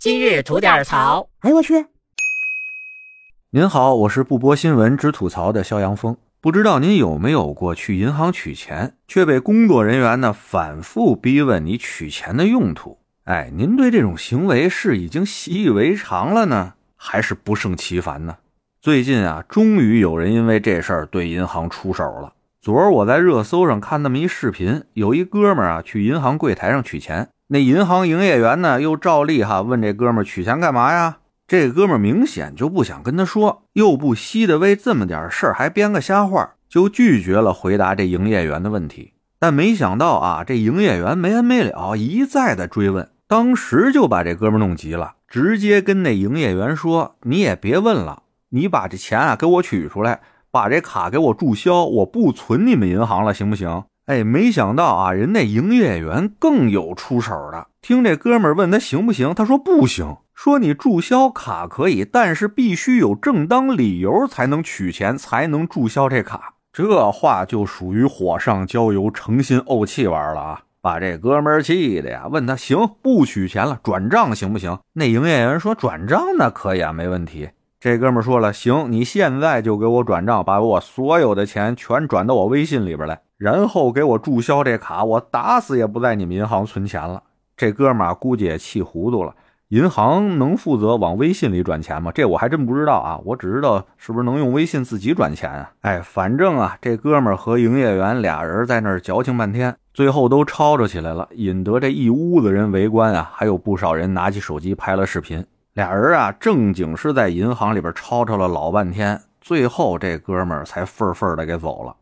今日吐点槽。哎呦我去！您好，我是不播新闻只吐槽的肖阳峰。不知道您有没有过去银行取钱，却被工作人员呢反复逼问你取钱的用途？哎，您对这种行为是已经习以为常了呢，还是不胜其烦呢？最近啊，终于有人因为这事儿对银行出手了。昨儿我在热搜上看那么一视频，有一哥们儿啊去银行柜台上取钱，那银行营业员呢又照例哈问这哥们取钱干嘛呀？这哥们明显就不想跟他说，又不稀得为这么点事儿还编个瞎话，就拒绝了回答这营业员的问题。但没想到啊，这营业员没完没了，一再的追问，当时就把这哥们弄急了，直接跟那营业员说：“你也别问了，你把这钱啊给我取出来，把这卡给我注销，我不存你们银行了，行不行？”哎，没想到啊，人那营业员更有出手的。听这哥们问他行不行，他说不行。说你注销卡可以，但是必须有正当理由才能取钱，才能注销这卡。这话就属于火上浇油、诚心怄气玩了啊！把这哥们气的呀，问他行不取钱了，转账行不行？那营业员说转账那可以啊，没问题。这哥们说了，行，你现在就给我转账，把我所有的钱全转到我微信里边来，然后给我注销这卡，我打死也不在你们银行存钱了。这哥们儿估计也气糊涂了。银行能负责往微信里转钱吗？这我还真不知道啊，我只知道是不是能用微信自己转钱啊？哎，反正啊，这哥们儿和营业员俩人在那儿矫情半天，最后都吵吵起来了，引得这一屋子人围观啊，还有不少人拿起手机拍了视频。俩人啊，正经是在银行里边吵吵了老半天，最后这哥们儿才愤愤的给走了。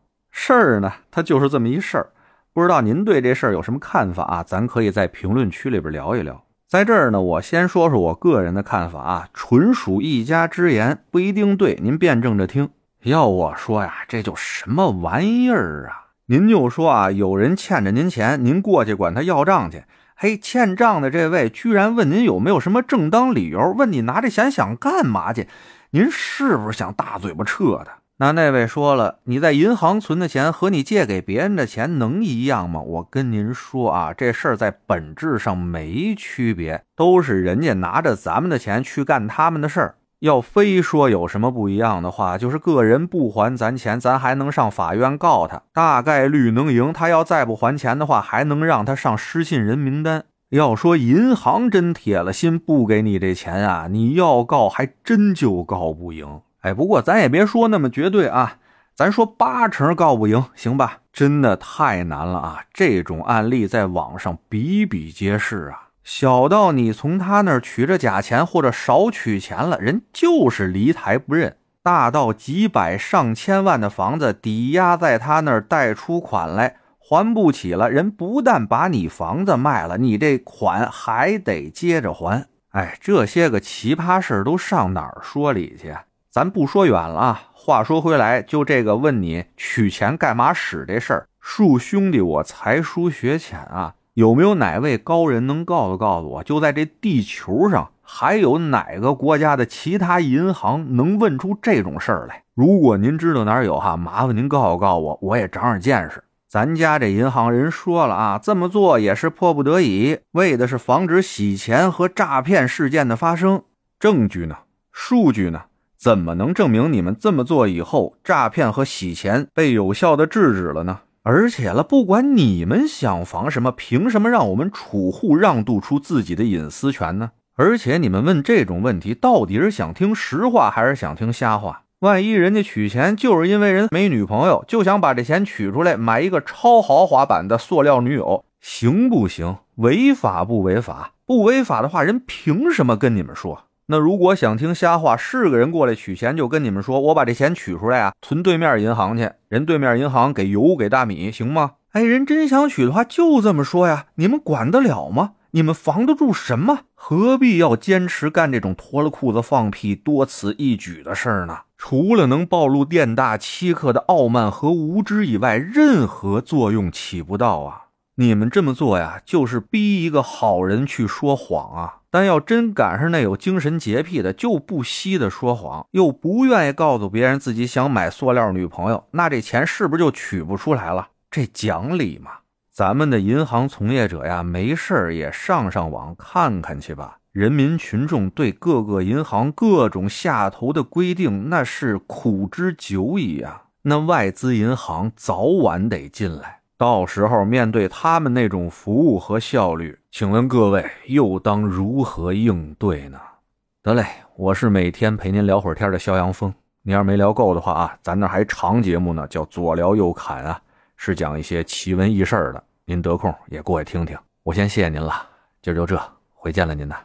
事儿呢，它就是这么一事儿，不知道您对这事儿有什么看法啊？咱可以在评论区里边聊一聊。在这儿呢，我先说说我个人的看法啊，纯属一家之言，不一定对，您辩证着听。要我说呀，这就什么玩意儿啊？您就说啊，有人欠着您钱，您过去管他要账去，嘿，欠账的这位居然问您有没有什么正当理由，问你拿这钱想干嘛去？您是不是想大嘴巴撤他？那那位说了，你在银行存的钱和你借给别人的钱能一样吗？我跟您说啊，这事儿在本质上没区别，都是人家拿着咱们的钱去干他们的事儿。要非说有什么不一样的话，就是个人不还咱钱，咱还能上法院告他，大概率能赢。他要再不还钱的话，还能让他上失信人名单。要说银行真铁了心不给你这钱啊，你要告还真就告不赢。哎，不过咱也别说那么绝对啊，咱说八成告不赢，行吧？真的太难了啊！这种案例在网上比比皆是啊，小到你从他那儿取着假钱或者少取钱了，人就是离台不认；大到几百上千万的房子抵押在他那儿贷出款来还不起了，人不但把你房子卖了，你这款还得接着还。哎，这些个奇葩事都上哪儿说理去？咱不说远了啊，话说回来，就这个问你取钱干嘛使这事儿，恕兄弟我才疏学浅啊，有没有哪位高人能告诉告诉我，就在这地球上还有哪个国家的其他银行能问出这种事儿来？如果您知道哪儿有哈，麻烦您告诉告诉我，我也长长见识。咱家这银行人说了啊，这么做也是迫不得已，为的是防止洗钱和诈骗事件的发生。证据呢？数据呢？怎么能证明你们这么做以后，诈骗和洗钱被有效的制止了呢？而且了，不管你们想防什么，凭什么让我们储户让渡出自己的隐私权呢？而且你们问这种问题，到底是想听实话还是想听瞎话？万一人家取钱就是因为人没女朋友，就想把这钱取出来买一个超豪华版的塑料女友，行不行？违法不违法？不违法的话，人凭什么跟你们说？那如果想听瞎话，是个人过来取钱，就跟你们说，我把这钱取出来啊，存对面银行去，人对面银行给油给大米，行吗？哎，人真想取的话，就这么说呀，你们管得了吗？你们防得住什么？何必要坚持干这种脱了裤子放屁、多此一举的事儿呢？除了能暴露店大欺客的傲慢和无知以外，任何作用起不到啊！你们这么做呀，就是逼一个好人去说谎啊！但要真赶上那有精神洁癖的，就不惜的说谎，又不愿意告诉别人自己想买塑料女朋友，那这钱是不是就取不出来了？这讲理吗？咱们的银行从业者呀，没事也上上网看看去吧。人民群众对各个银行各种下头的规定，那是苦之久矣啊！那外资银行早晚得进来，到时候面对他们那种服务和效率，请问各位又当如何应对呢？得嘞，我是每天陪您聊会儿天的肖阳峰。您要是没聊够的话啊，咱那还长节目呢，叫左聊右侃啊，是讲一些奇闻异事的。您得空也过来听听。我先谢谢您了，今儿就这，回见了您呐。